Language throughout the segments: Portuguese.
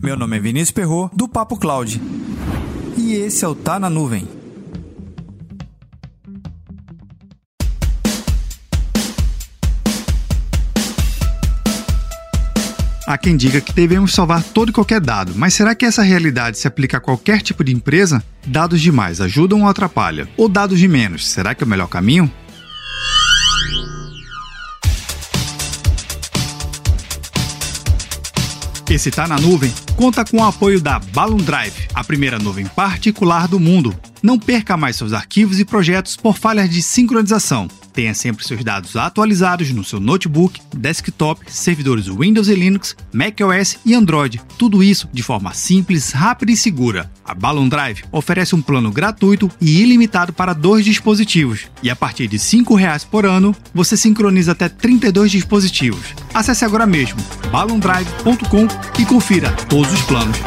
Meu nome é Vinícius Perro do Papo Cloud. E esse é o Tá na Nuvem. Há quem diga que devemos salvar todo e qualquer dado, mas será que essa realidade se aplica a qualquer tipo de empresa? Dados demais ajudam ou atrapalham? Ou dados de menos, será que é o melhor caminho? Esse Tá na Nuvem conta com o apoio da Balloon Drive, a primeira nuvem particular do mundo. Não perca mais seus arquivos e projetos por falhas de sincronização. Tenha sempre seus dados atualizados no seu notebook, desktop, servidores Windows e Linux, macOS e Android. Tudo isso de forma simples, rápida e segura. A Balloon Drive oferece um plano gratuito e ilimitado para dois dispositivos. E a partir de R$ 5,00 por ano, você sincroniza até 32 dispositivos. Acesse agora mesmo balloondrive.com e confira todos os planos.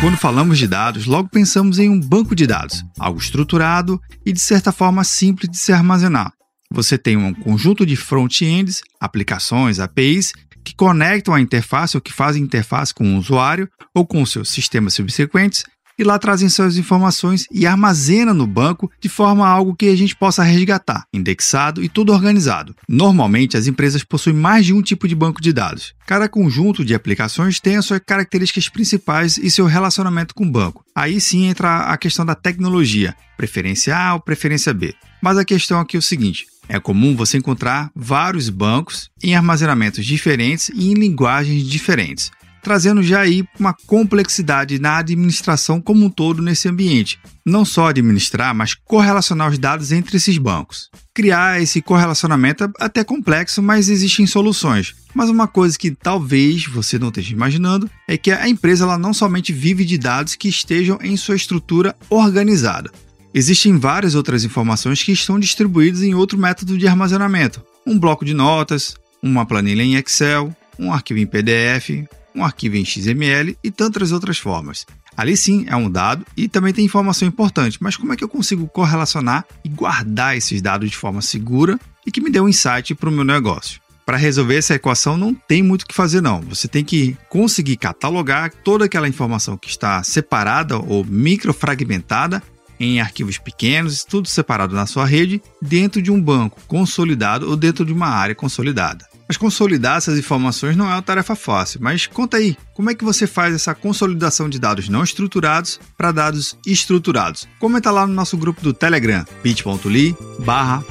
Quando falamos de dados, logo pensamos em um banco de dados, algo estruturado e de certa forma simples de se armazenar. Você tem um conjunto de front-ends, aplicações, APIs que conectam a interface ou que fazem interface com o usuário ou com seus sistemas subsequentes e lá trazem suas informações e armazena no banco de forma a algo que a gente possa resgatar, indexado e tudo organizado. Normalmente, as empresas possuem mais de um tipo de banco de dados. Cada conjunto de aplicações tem as suas características principais e seu relacionamento com o banco. Aí sim entra a questão da tecnologia, preferência A ou preferência B. Mas a questão aqui é o seguinte: é comum você encontrar vários bancos em armazenamentos diferentes e em linguagens diferentes trazendo já aí uma complexidade na administração como um todo nesse ambiente. Não só administrar, mas correlacionar os dados entre esses bancos. Criar esse correlacionamento é até complexo, mas existem soluções. Mas uma coisa que talvez você não esteja imaginando é que a empresa ela não somente vive de dados que estejam em sua estrutura organizada. Existem várias outras informações que estão distribuídas em outro método de armazenamento. Um bloco de notas, uma planilha em Excel, um arquivo em PDF, um arquivo em XML e tantas outras formas. Ali sim é um dado e também tem informação importante, mas como é que eu consigo correlacionar e guardar esses dados de forma segura e que me dê um insight para o meu negócio? Para resolver essa equação não tem muito o que fazer não. Você tem que conseguir catalogar toda aquela informação que está separada ou microfragmentada em arquivos pequenos, tudo separado na sua rede, dentro de um banco consolidado ou dentro de uma área consolidada. Mas consolidar essas informações não é uma tarefa fácil. Mas conta aí, como é que você faz essa consolidação de dados não estruturados para dados estruturados? Comenta lá no nosso grupo do Telegram, bit.ly barra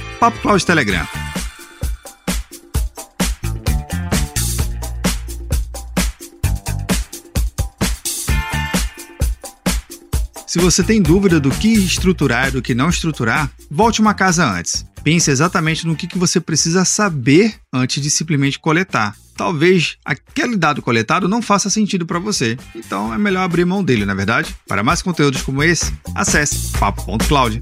Telegram. Se você tem dúvida do que estruturar e do que não estruturar, volte uma casa antes. Pense exatamente no que, que você precisa saber antes de simplesmente coletar. Talvez aquele dado coletado não faça sentido para você, então é melhor abrir mão dele, na é verdade? Para mais conteúdos como esse, acesse papo.cloud.